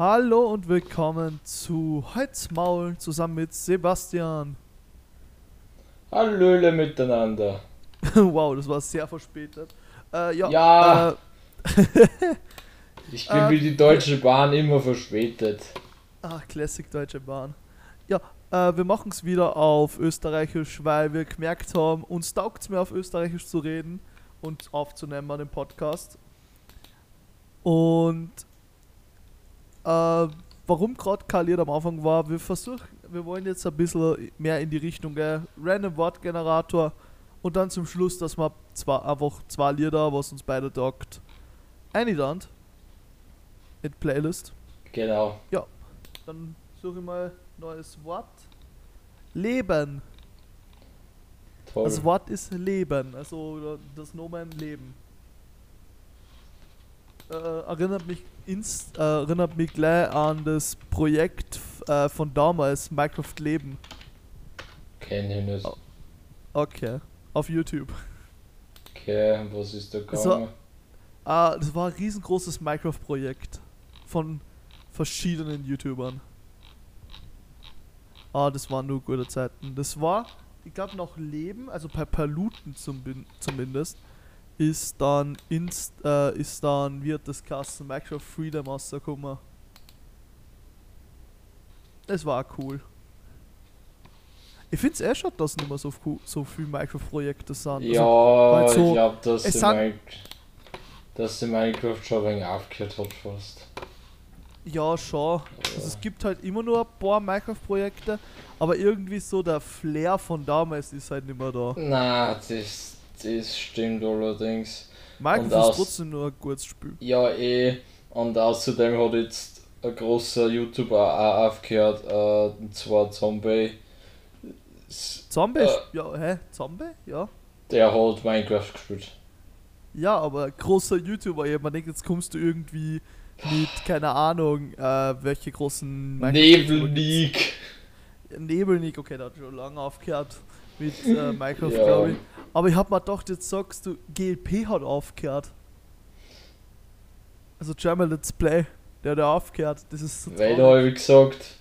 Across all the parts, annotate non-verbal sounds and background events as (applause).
Hallo und willkommen zu Holzmaul zusammen mit Sebastian. Hallöle miteinander. (laughs) wow, das war sehr verspätet. Äh, ja. Ja. Äh, (laughs) Ich bin Äh, wie die Deutsche Bahn immer verspätet. ach, Classic Deutsche Bahn. Ja, äh, wir machen es wieder auf Österreichisch, weil wir gemerkt haben, uns taugt es mehr auf Österreichisch zu reden und aufzunehmen an dem Podcast. Und äh, warum gerade Kaliert am Anfang war, wir versuchen, wir wollen jetzt ein bisschen mehr in die Richtung gell? Random Wortgenerator und dann zum Schluss, dass wir zwar einfach zwei Lieder, was uns beide taugt, einladen in Playlist. Genau. Dann suche ich mal neues Wort. Leben. Toll. Das Wort ist Leben, also das Nomen Leben. Äh, erinnert mich ins, äh, erinnert mich gleich an das Projekt äh, von damals, Minecraft Leben. Kenn ich nicht. Oh. Okay, auf YouTube. Okay, was ist da gegangen? Ah, das war ein riesengroßes Minecraft-Projekt von verschiedenen YouTubern. Ah, das waren nur gute Zeiten. Das war, ich glaube, noch Leben, also bei Paluten zum, zumindest, ist dann inst, äh, ist dann, wird das Kassen Minecraft Freedom rausgekommen. Das war cool. Ich finde es eh schon, dass nicht mehr so, fu- so viele Minecraft-Projekte sind. Ja, weil so- ich glaube, dass, es sind- dass sie Minecraft schon ein wenig aufgehört hat fast. Ja, schon. Also es gibt halt immer nur ein paar Minecraft-Projekte, aber irgendwie so der Flair von damals ist halt nicht mehr da. Na, das, das stimmt allerdings. Und ist trotzdem nur ein gutes Spiel. Ja, eh. Und außerdem hat jetzt ein großer YouTuber auch aufgehört, äh, und zwar Zombie. Zombie? Äh. Ja, hä? Zombie? Ja. Der hat Minecraft gespielt. Ja, aber großer YouTuber, ja, man denkt, jetzt kommst du irgendwie mit, keine Ahnung, äh, welche großen Nebelnik. Nebelnik, okay, der hat schon lange aufgehört mit äh, Minecraft, Ja. glaube ich. Aber ich hab mir gedacht, jetzt sagst du, GLP hat aufgehört. Also German Let's Play, der hat aufgehört. Das ist so da traurig. habe ich gesagt,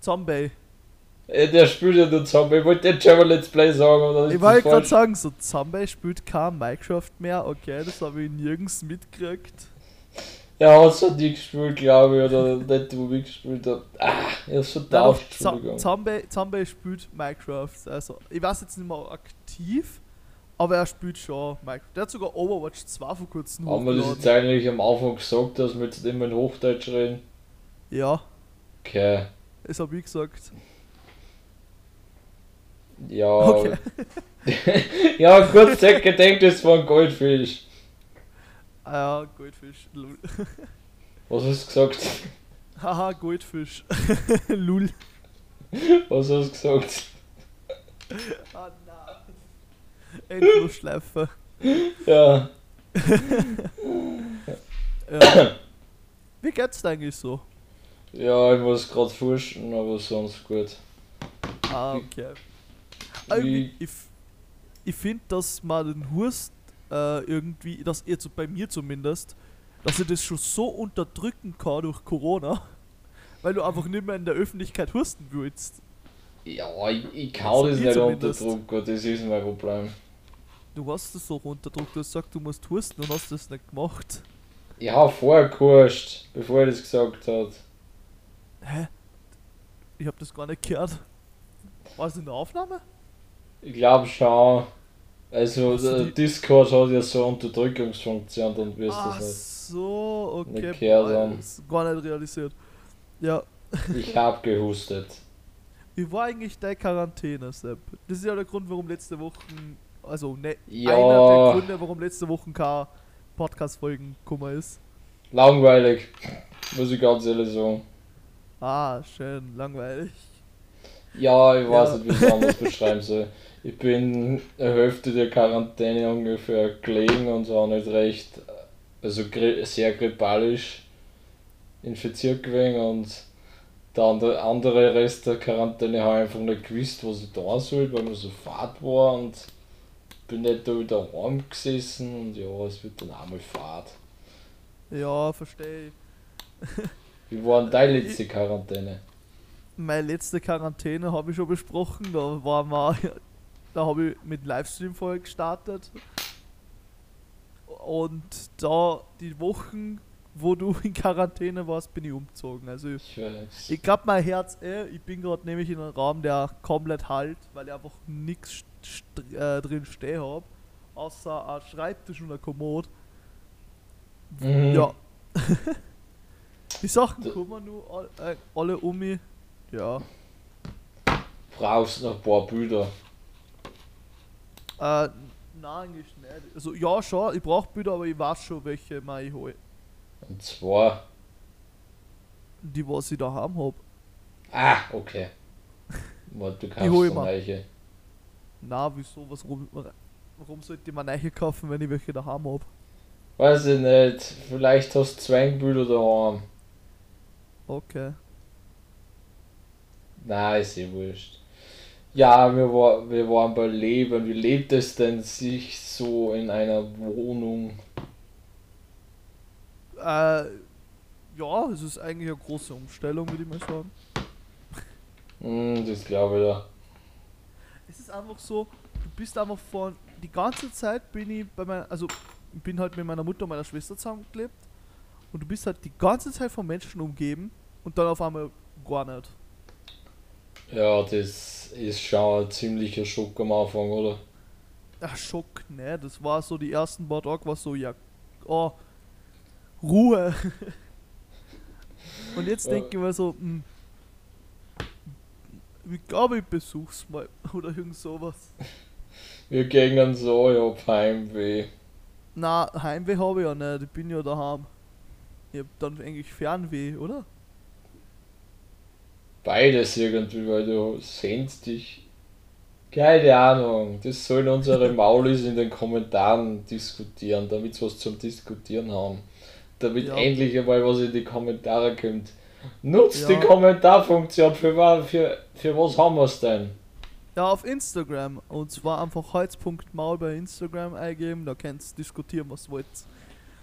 Zombie. äh, der spielt ja nur Zombie. Ich wollte den German Let's Play sagen, oder Ich wollte gerade sagen, so Zombie spielt kein Minecraft mehr. Okay, das habe ich nirgends mitgekriegt. Er hat es nie gespielt, glaube ich, oder nicht, wo ich gespielt habe. Ah, er vertauscht, doch, Zo- Entschuldigung. Zombie, Zombie spielt Minecraft. Also, ich weiß jetzt nicht mehr aktiv, aber er spielt schon Minecraft. Der hat sogar Overwatch 2 vor kurzem Haben wir das jetzt eigentlich am Anfang gesagt, dass wir jetzt immer in Hochdeutsch reden? Ja, Okay. das habe ich gesagt. Ja. Okay. (laughs) ja, kurz gedenkt, das war ein Goldfisch. Ah ja, Goldfisch. Lul. (laughs) Was hast du gesagt? Haha, Goldfisch. (laughs) Lul. Was hast du gesagt? Ah nein. Endlosschleife. Ja. (laughs) Ja. Wie geht's dir eigentlich so? Ja, ich muss gerade forschen, aber sonst gut. Ah, okay. Ah, irgendwie, ich ich finde, dass man den Hurst äh, irgendwie, dass jetzt bei mir zumindest, dass ich das schon so unterdrücken kann durch Corona, (laughs) weil du einfach nicht mehr in der Öffentlichkeit husten willst. Ja, ich, ich kann Also das ich nicht zumindest. unterdrücken, das ist mein Problem. Du hast das so runterdrückt, du hast gesagt, du musst husten und hast das nicht gemacht. Ich habe vorher gehuscht, bevor er das gesagt hat. Hä? Ich hab das gar nicht gehört. War es in der Aufnahme? Ich glaube schon. Also, der die- Discord hat ja so eine Unterdrückungsfunktion, dann wirst du das so, okay. Nicht boah, das gar nicht realisiert. Ja, nicht. Ich hab gehustet. Wie war eigentlich deine Quarantäne, Sepp? Das ist ja der Grund, warum letzte Woche, also ne, Ja. einer der Gründe, warum letzte Woche keine Podcast-Folgen gekommen ist. Langweilig, muss ich ganz ehrlich sagen. Ah, schön, langweilig. Ja, ich weiß Ja. nicht, wie ich es anders beschreiben soll. (laughs) Ich bin eine Hälfte der Quarantäne ungefähr gelegen und auch nicht recht, also sehr grippalisch infiziert gewesen und der andere, andere Rest der Quarantäne habe ich einfach nicht gewusst, was ich da soll, weil mir so fad war und bin nicht da wieder heim gesessen und ja, es wird dann auch mal fad. Ja, verstehe ich. Wie war denn deine (laughs) letzte Quarantäne? Meine letzte Quarantäne habe ich schon besprochen. Da war mal, da habe ich mit Livestream vorher gestartet. Und da die Wochen, wo du in Quarantäne warst, bin ich umgezogen. Also Ich ich glaube mein Herz eh, ich bin gerade nämlich in einem Raum, der komplett halt, weil ich einfach nichts äh, drin stehen habe. Außer ein Schreibtisch und ein Kommod. Mhm. Ja. (laughs) die Sachen D- kommen nur all, äh, alle um mich. Ja. Brauchst noch ein paar Bilder. Äh, nein, eigentlich nicht. Also ja schon, ich brauche Bilder, aber ich weiß schon, welche mal ich hole. Und zwar. Die, was ich daheim habe. Ah, okay. Warte, du (laughs) kaufst hol ich eine mir. neue. Na, wieso? Was, warum, warum sollte ich mir neue kaufen, wenn ich welche daheim habe? Weiß ich nicht. Vielleicht hast du zwei Bilder daheim. Okay. Nein, ist eh wurscht. Ja, wir, war, wir waren bei Leben. Wie lebt es denn sich so in einer Wohnung? Äh, ja, es ist eigentlich eine große Umstellung, würde ich mal sagen. Hm, das glaube ich da. Es ist einfach so, du bist einfach von. Die ganze Zeit bin ich bei meiner. Also, bin halt mit meiner Mutter und meiner Schwester zusammengelebt. Und du bist halt die ganze Zeit von Menschen umgeben und dann auf einmal gar nicht. Ja, das ist schon ein ziemlicher Schock am Anfang, oder? Ach, Schock, ne? Das war so die ersten paar Tage, war so, ja, oh, Ruhe. (laughs) Und jetzt denke ich mir so, hm, ich glaube, ich besuch's mal. (laughs) Oder irgend sowas. Wir gingen so, ja, auf Heimweh. Na, Heimweh habe ich ja nicht, ich bin ja daheim. Ich hab dann eigentlich Fernweh, oder? Beides irgendwie, weil du sehnst dich. Keine Ahnung. Das sollen unsere (laughs) Maulis in den Kommentaren diskutieren, damit sie was zum Diskutieren haben. Damit Ja. endlich einmal was in die Kommentare kommt. Nutzt die Ja. Kommentarfunktion. Für, für, für was haben wir es denn? Ja, auf Instagram. Und zwar einfach holz.maul bei Instagram eingeben, da könnt ihr diskutieren, was wollt.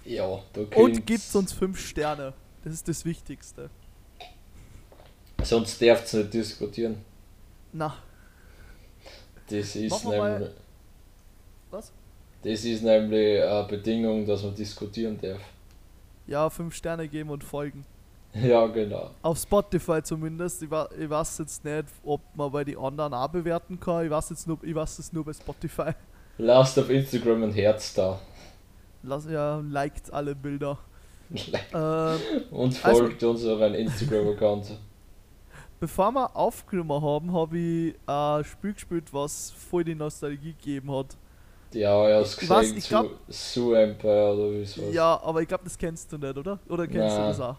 Ja, da Und könnt's- gibt uns 5 Sterne. Das ist das Wichtigste. Sonst darfst du nicht diskutieren. Na, Das ist nämlich. Was? Das ist nämlich eine Bedingung, dass man diskutieren darf. ja, 5 Sterne geben und folgen. (laughs) Ja, genau. Auf Spotify zumindest. Ich, ich weiß jetzt nicht, ob man bei die anderen auch bewerten kann. Ich weiß jetzt nur, ich weiß es nur bei Spotify. (laughs) Lasst auf Instagram ein Herz da. Lass ja, liked alle Bilder. (laughs) Ähm, Und Also- folgt unseren Instagram-Account. Bevor wir aufgenommen haben, habe ich ein Spiel gespielt, was voll die Nostalgie gegeben hat. Ja, Ich weiß, gesehen, ich zu glaub- Zoo Empire oder wie es heißt. Ja, aber ich glaube, das kennst du nicht, oder? Oder kennst Nein. du das auch?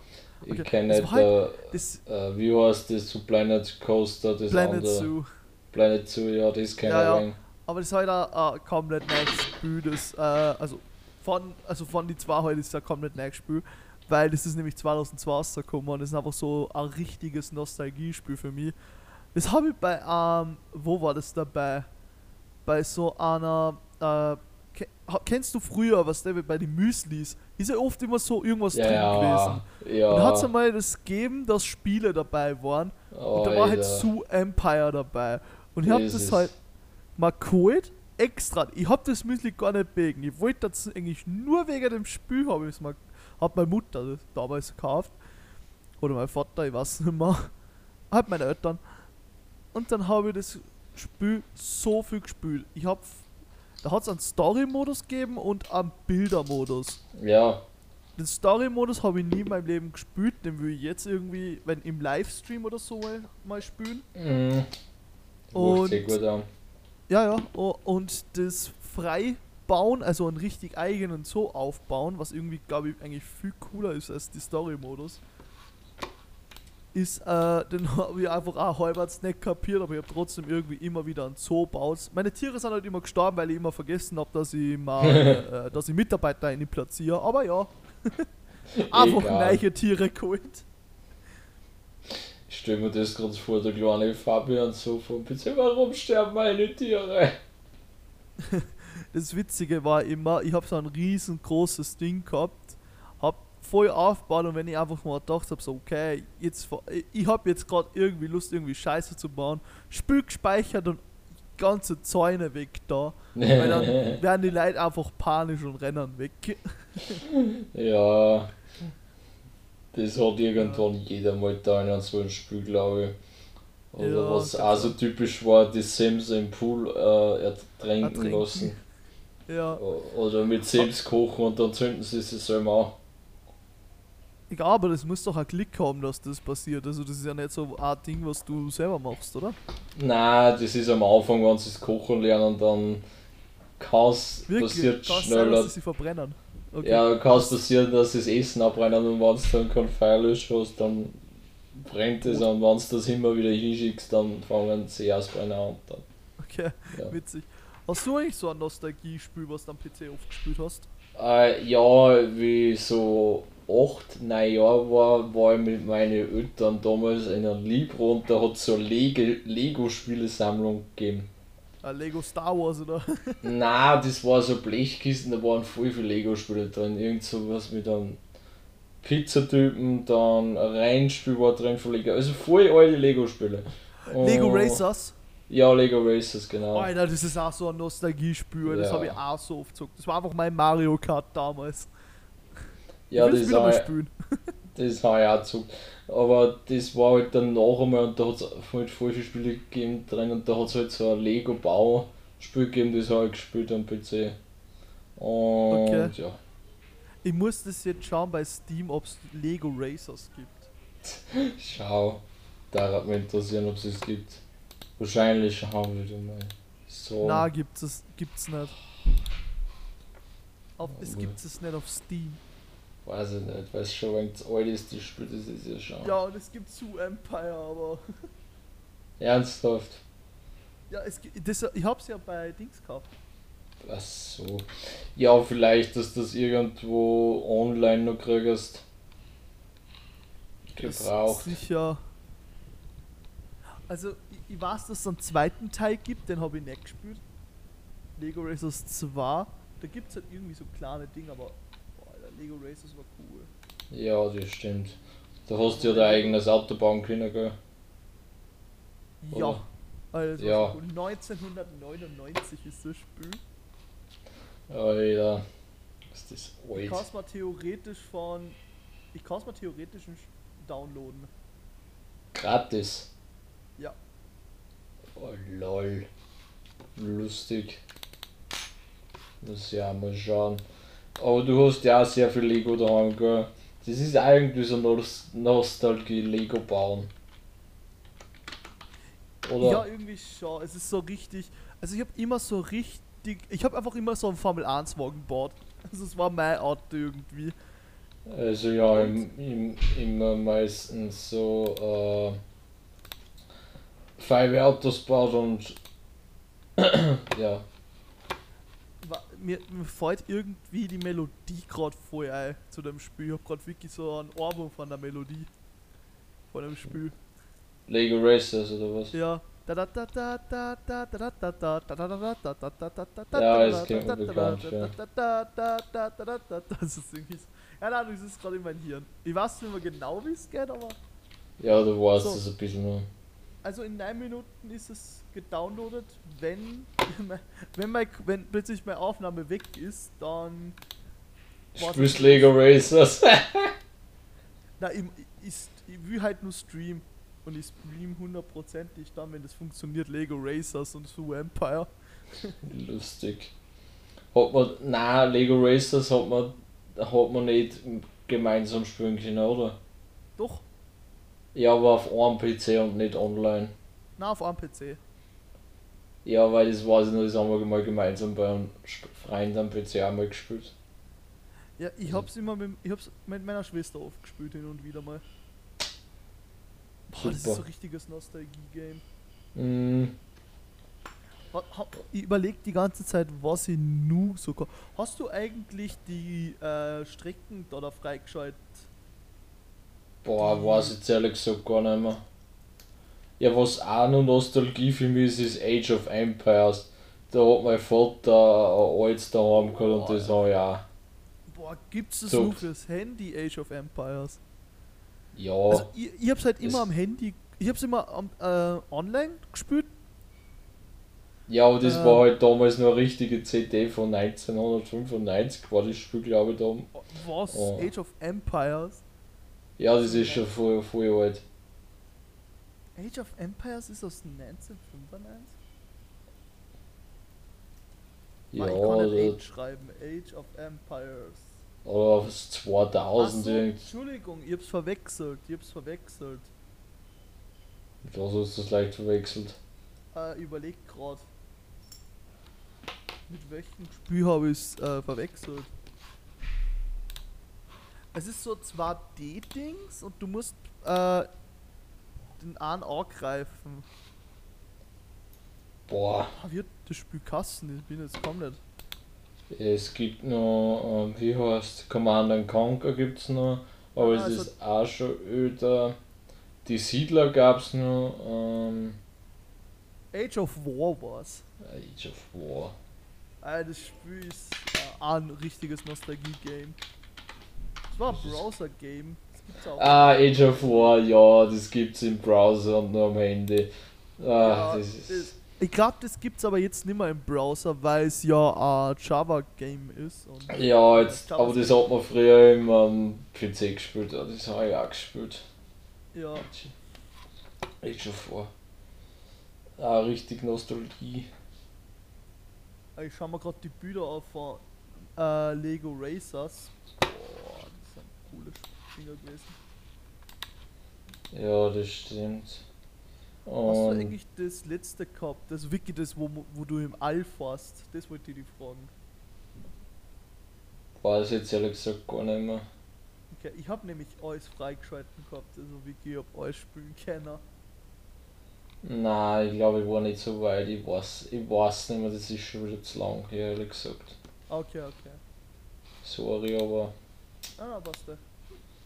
Ich okay. kenne Das nicht, war äh, Das äh, wie heißt das, so Planet Coaster, das Planet andere. Zoo. Planet Zoo, ja, das kenne Ja, ich ja. ja, Aber das ist halt ein, ein komplett neues Spiel, das, äh, also von, also von die zwei halt ist es ein komplett neues Spiel, weil das ist nämlich 2002 rausgekommen und das ist einfach so ein richtiges Nostalgiespiel für mich. Das habe ich bei, ähm, wo war das dabei? Bei so einer, äh, kennst du früher, was der bei den Müslis, ist ja oft immer so irgendwas Ja, drin gewesen. ja. Und hat es einmal das gegeben, dass Spiele dabei waren und da war halt Alter. Zoo Empire dabei. Und ich hab Das halt mal geholt, extra. Ich hab das Müsli gar nicht wegen. Ich wollte das eigentlich nur wegen dem Spiel, habe ich es mal. Hat meine Mutter damals gekauft. Oder mein Vater, ich weiß nicht mehr. Halt meine Eltern. Und dann habe ich das Spiel so viel gespielt. Ich hab. Da hat es einen Story-Modus gegeben und einen Bilder-Modus. Ja, Den Story-Modus habe ich nie in meinem Leben gespielt, den will ich jetzt irgendwie, wenn im Livestream oder so mal, mal spielen. mhm. Und- gut an. Ja, ja. Und das Freibauen, also einen richtig eigenen Zoo aufbauen, was irgendwie, glaube ich, eigentlich viel cooler ist als die Story-Modus, ist, äh, (laughs) den habe ich einfach auch halbwegs nicht kapiert, aber ich habe trotzdem irgendwie immer wieder einen Zoo baut. Meine Tiere sind halt immer gestorben, weil ich immer vergessen habe, dass ich mal, (laughs) äh, dass ich Mitarbeiter in die platziere. Aber ja, (laughs) einfach Egal. neue Tiere geholt. Ich stelle mir das gerade vor, der kleine Fabian so von bitte, warum sterben meine Tiere? Das Witzige war immer, ich habe so ein riesengroßes Ding gehabt, hab voll aufgebaut und wenn ich einfach mal gedacht habe, so okay, jetzt ich- habe jetzt gerade irgendwie Lust, irgendwie Scheiße zu bauen, Spiel gespeichert und ganze Zäune weg da. Weil dann (laughs) werden die Leute einfach panisch und rennen weg. (laughs) ja. Das hat irgendwann jeder mal da in so einem Spiel, glaube ich. Oder Ja, was auch so typisch war, die Sims im Pool äh, ertränken Ertränken. lassen. Ja. Oder mit Sims kochen und dann zünden sie sich selber an. Ja, aber das muss doch ein Klick haben, dass das passiert. Also das ist ja nicht so ein Ding, was du selber machst, oder? Nein, das ist am Anfang, wenn sie das Kochen lernen, dann kann es passiert Kann es sein, schneller. dass sie verbrennen. Okay. Ja, kann es passieren, dass das Essen abbrennen und wenn du dann kein Feuerlöscher hast, dann brennt es und wenn du das immer wieder hinschickst, dann fangen sie erst brennen an. und Dann, Okay, ja. witzig. Hast du eigentlich so ein Nostalgie-Spiel, was du am PC oft gespielt hast? Äh, ja, wie so 8, 9 Jahre war, war ich mit meinen Eltern damals in einem Libro und da hat es so Lego-Spielesammlung gegeben. Ein Lego Star Wars, oder? (laughs) Nein, das war so Blechkisten, da waren voll viele Lego-Spiele drin. Irgend so was mit einem Pizzatypen, dann ein Rennspiel war drin von Lego. Also voll alte Lego-Spiele. Lego Racers? Ja, Lego Racers, genau. Alter, das ist auch so ein Nostalgie-Spiel. Das Ja. habe ich auch so oft gezockt. Das war einfach mein Mario Kart damals. Ja, das mal habe spielen. (laughs) das hab ich auch gezockt. Aber das war halt dann noch einmal und da hat es halt voll viele Spiele gegeben drin und da hat es halt so ein Lego-Bauspiel gegeben, das habe ich gespielt am PC. Und Okay. ja. Ich muss das jetzt schauen bei Steam, ob es Lego Racers gibt. (laughs) Schau, da hat mich interessieren, ob es es gibt. Wahrscheinlich schauen wir mal. So. Na, gibt's es gibt's nicht. Auf, es gibt es nicht auf Steam. Weiß ich nicht, weil es schon wenn es alt ist, das Spiel, das ist ja schon. Ja, und es gibt zu Empire, aber. (laughs) Ernsthaft. Ja, es. Das, ich hab's ja bei Dings gekauft. Ach so. Ja, vielleicht, dass du das irgendwo online noch kriegst. Gebraucht. Sicher. Also, ich, ich weiß, dass es einen zweiten Teil gibt, den habe ich nicht gespielt. Lego Racers 2. Da gibt es halt irgendwie so kleine Dinge, aber. Boah, Alter, Lego Racers war cool. Ja, das stimmt. Da hast du ja dein eigenes Auto bauen können, gell? Ja. Oder? Ja. war so cool. 1999 ist das Spiel. Alter. Ist das Ich alt. kann es mal theoretisch von. Ich kann es mal theoretisch downloaden. Gratis. Ja. Oh lol. Lustig. Muss ja mal schauen. Aber du hast ja auch sehr viel Lego daheim, gell? Das ist eigentlich so Nost Nostalgie Lego bauen. Oder? Ja, irgendwie schon. Es ist so richtig. Also ich habe immer so richtig. Ich habe einfach immer so einen Formel 1 Wagen gebaut. (laughs) Also es war mein Auto irgendwie. Also ja, im, im, immer meistens so äh, Feuerwehrautos baut und ja. Mir, mir fällt irgendwie die Melodie gerade voll ein zu dem Spiel. Ich habe gerade wirklich so einen Ohrwurm von der Melodie. Von dem Spiel. Lego Racers oder was? Ja. Ja, das klingt mir bekannt, ja. Das ist irgendwie so. Ja, nein, das ist gerade in mein Hirn. Ich weiß nicht mehr genau, wie es geht, aber. Ja, du weißt es ein bisschen nur. Also in 9 Minuten ist es gedownloadet. Wenn, (laughs) wenn, mein, wenn plötzlich meine Aufnahme weg ist, dann. Spielst Lego Racers? (laughs) Na, ich, ich, ich will halt nur streamen. Und ich stream hundertprozentig dann, wenn das funktioniert, Lego Racers und so Empire. (laughs) Lustig. Hat man. Nein, Lego Racers hat man hat man nicht gemeinsam spielen können, oder? Doch, Ja, aber auf einem PC und nicht online. na, auf einem PC. Ja, weil das weiß ich noch, das haben wir mal gemeinsam bei einem Freund am PC einmal gespielt. Ja, ich hab's immer mit, ich hab's mit meiner Schwester oft gespielt hin und wieder mal. Boah, das ist Super. so ein richtiges Nostalgie-Game. Mm, Ich überleg die ganze Zeit, was ich nu so kann. Hast du eigentlich die äh, Strecken da, da freigeschaltet? Boah, weiß ich jetzt ehrlich gesagt gar nicht mehr. Ja, was auch noch Nostalgie für mich ist, ist Age of Empires. Da hat mein Vater ein altes daheim gehabt und das habe ich auch. Boah, gibt's das So. nur fürs Handy Age of Empires? Ja, Also ich, ich hab's halt immer am Handy, ich hab's immer am, äh, online gespielt. ja, aber das ähm, war halt damals nur eine richtige CD von 1995, war das Spiel, glaube ich, da. Was? Oh. Age of Empires? Ja, das ist schon voll, voll alt. Age of Empires ist aus 1995? Ja, Ah, ich kann nicht Age schreiben. Age of Empires. oder aus Ach 2000 so. Entschuldigung, ich hab's verwechselt. Ich hab's verwechselt. Was hast du das leicht verwechselt? Äh, überleg grad. Mit welchem Spiel habe ich's äh, verwechselt? Es ist so 2D-Dings und du musst äh, den einen angreifen. Boah, Ah, wird das Spiel Kassen? Ich bin jetzt nicht. es gibt noch, äh, wie heißt Command and Conquer gibt's noch, aber Ah, es also- ist auch schon öder. Die Siedler gab's noch, ähm, Age of War war's. Age of War. Das Spiel ist äh, auch ein richtiges Nostalgie-Game. War ein Browser-Game. Ah, Age of War, ja, das gibt's im Browser und nur am Handy. Ah, Ja, das ist. Ich glaube, das gibt's aber jetzt nicht mehr im Browser, weil es ja ein Java-Game ist. Ja, jetzt, aber das hat man früher immer am PC gespielt, ja, das habe ich auch gespielt. Ja, Age of War. Ah, richtig Nostalgie. ich schau mir gerade die Bilder auf von äh, Lego Racers. Coole Dinger gewesen. Ja, das stimmt. Hast du Und eigentlich das letzte gehabt? Das Wiki, das wo, wo du im All fährst? Das wollte ich dich fragen. weiß jetzt ehrlich gesagt gar nicht mehr. Okay, ich habe nämlich alles freigeschalten gehabt, also Wiki, ich hab alles spielen können. Nein, ich glaube, ich war nicht so weit. Ich weiß, ich weiß nicht mehr, das ist schon wieder zu lang ehrlich gesagt. Okay, okay. Sorry, aber Ah, passt.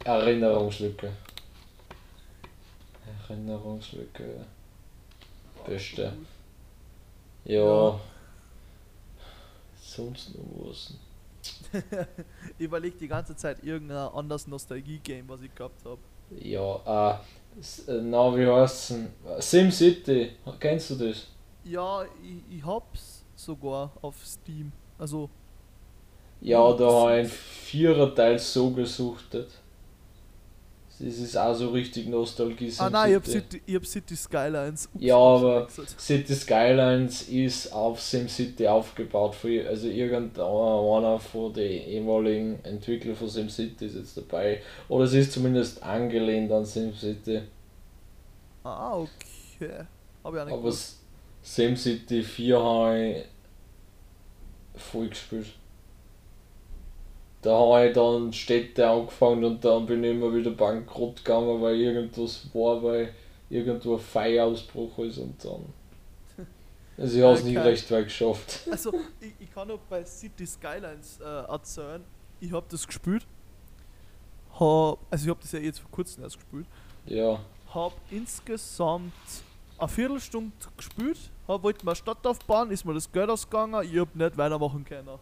Erinnerungslücke. Erinnerungslücke. Beste. Ja. Ja. Sonst noch was. (laughs) ich überlege die ganze Zeit irgendein anderes Nostalgie-Game, was ich gehabt habe. Ja, äh, äh, na, wie heißt's denn? SimCity, kennst du das? Ja, ich, ich hab's sogar auf Steam. Also, Ja, da habe ich einen Viererteil so gesuchtet. Das ist auch so richtig Nostalgie. ah nein, ich hab. City, ich hab City Skylines. Ups, Ja, aber-. City Skylines ist auf SimCity aufgebaut. Für, also irgendeiner von den ehemaligen Entwicklern von SimCity ist jetzt dabei. Oder es ist zumindest angelehnt an SimCity. Ah, okay. Hab ich auch nicht Aber SimCity 4 habe ich voll gespielt. Da habe ich dann Städte angefangen und dann bin ich immer wieder bankrott gegangen, weil irgendwas war, weil irgendwo ein Feuerausbruch ist und dann. (laughs) Also ich habe es nie recht weit geschafft. (laughs) Also, ich, ich kann noch bei City Skylines äh, erzählen. Ich hab das gespielt. Hab, also, ich hab das ja jetzt vor kurzem erst gespielt. Ja. Hab insgesamt eine Viertelstunde gespielt. Hab, wollte mal Stadt aufbauen, ist mir das Geld ausgegangen. Ich hab nicht weitermachen können.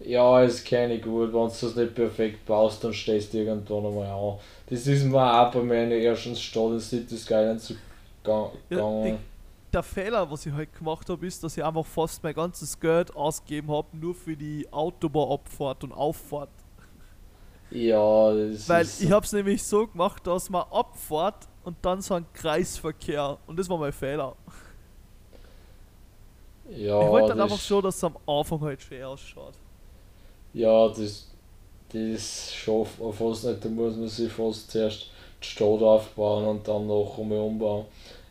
Ja, es kenne ich gut, wenn du das nicht perfekt baust, dann stehst du irgendwann einmal an. Das ist mir auch bei meiner ersten Stadt in City Skyline zu ga- Ja, gegangen. Der Fehler, was ich halt gemacht habe, ist, dass ich einfach fast mein ganzes Geld ausgegeben habe, nur für die Autobahnabfahrt und Auffahrt. Ja, das Weil ist. ich habe es nämlich so gemacht, dass man abfahrt und dann so ein Kreisverkehr. Und das war mein Fehler. ja, ich wollte dann einfach so, dass es am Anfang halt schön ausschaut. Ja, das, das schafft man fast nicht. Da muss man sich fast zuerst die Stadt aufbauen und dann noch einmal umbauen.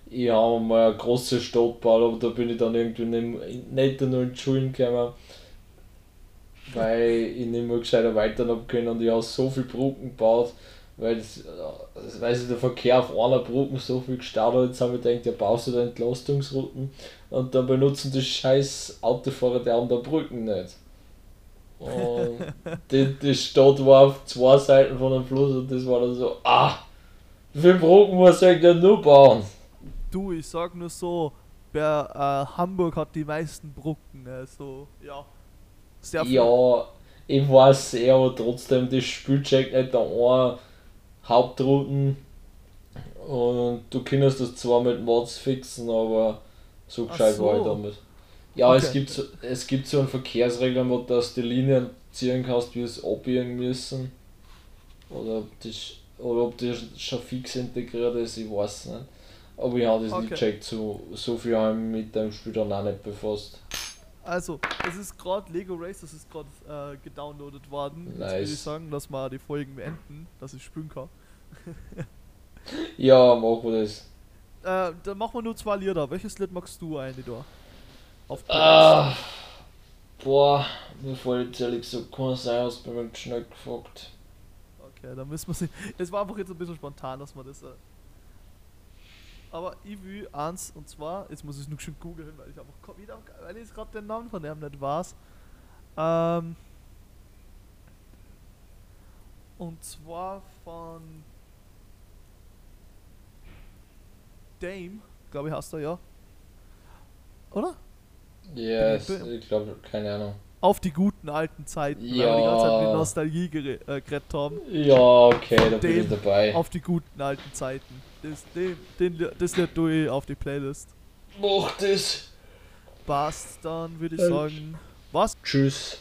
Ich habe mal eine große Stadt gebaut, aber da bin ich dann irgendwie nicht, nur in die Schulen gekommen, weil ich nicht mehr gescheiter weiter habe können und ich habe so viele Brücken gebaut, weil, das, äh, weil sich der Verkehr auf einer Brücke so viel gestartet. Jetzt habe ich gedacht, ja, baust du da Entlastungsrouten und dann benutzen die scheiß Autofahrer die anderen Brücken nicht. Und die, die Stadt war auf zwei Seiten von dem Fluss und das war dann so, ah, wie viele Brücken muss ich denn nur bauen? Du, ich sag nur so, bei, äh, Hamburg hat die meisten Brücken, also ja. Sehr viel. Ja, ich weiß eh, aber trotzdem, das Spiel checkt nicht der eine Hauptrouten und du kannst das zwar mit Mods fixen, aber so gescheit so. war ich damit. Ja, okay. es, gibt so, es gibt so einen Verkehrsregler, wo du die Linien ziehen kannst, wie es abbiegen müssen. Oder ob das, oder ob das schon fix integriert ist, ich weiß nicht. Aber ich habe das okay. nicht gecheckt, so, so viel habe ich mit dem Spiel dann auch nicht befasst. Also, es ist gerade Lego Race, das ist gerade äh, gedownloadet worden. Nice. Jetzt würde ich sagen, dass wir die Folgen beenden, dass ich spielen kann. ja, machen wir das. Äh, dann machen wir nur zwei Lieder. Welches Lied magst du eigentlich da? Auf ah, Boah, mir fällt ehrlich gesagt kein sein, hast du mir schnell gefragt. Okay, dann müssen wir sie. Es war einfach jetzt ein bisschen spontan, dass man das. Äh aber ich will eins und zwar, jetzt muss ich es nur schön googeln, weil ich einfach wieder, weil ich gerade den Namen von dem nicht weiß. Ähm, und zwar von Dame, glaube ich, hast du ja. Oder? Yes, ich glaube, keine Ahnung. Auf die guten alten Zeiten, ja. weil wir die ganze Zeit mit Nostalgie äh, geredet haben. Ja, okay, da bin ich dabei. Auf die guten alten Zeiten. Das, den, den, das lädt du auf die Playlist. Mach das! Passt, dann würde ich sagen. Was? Tschüss.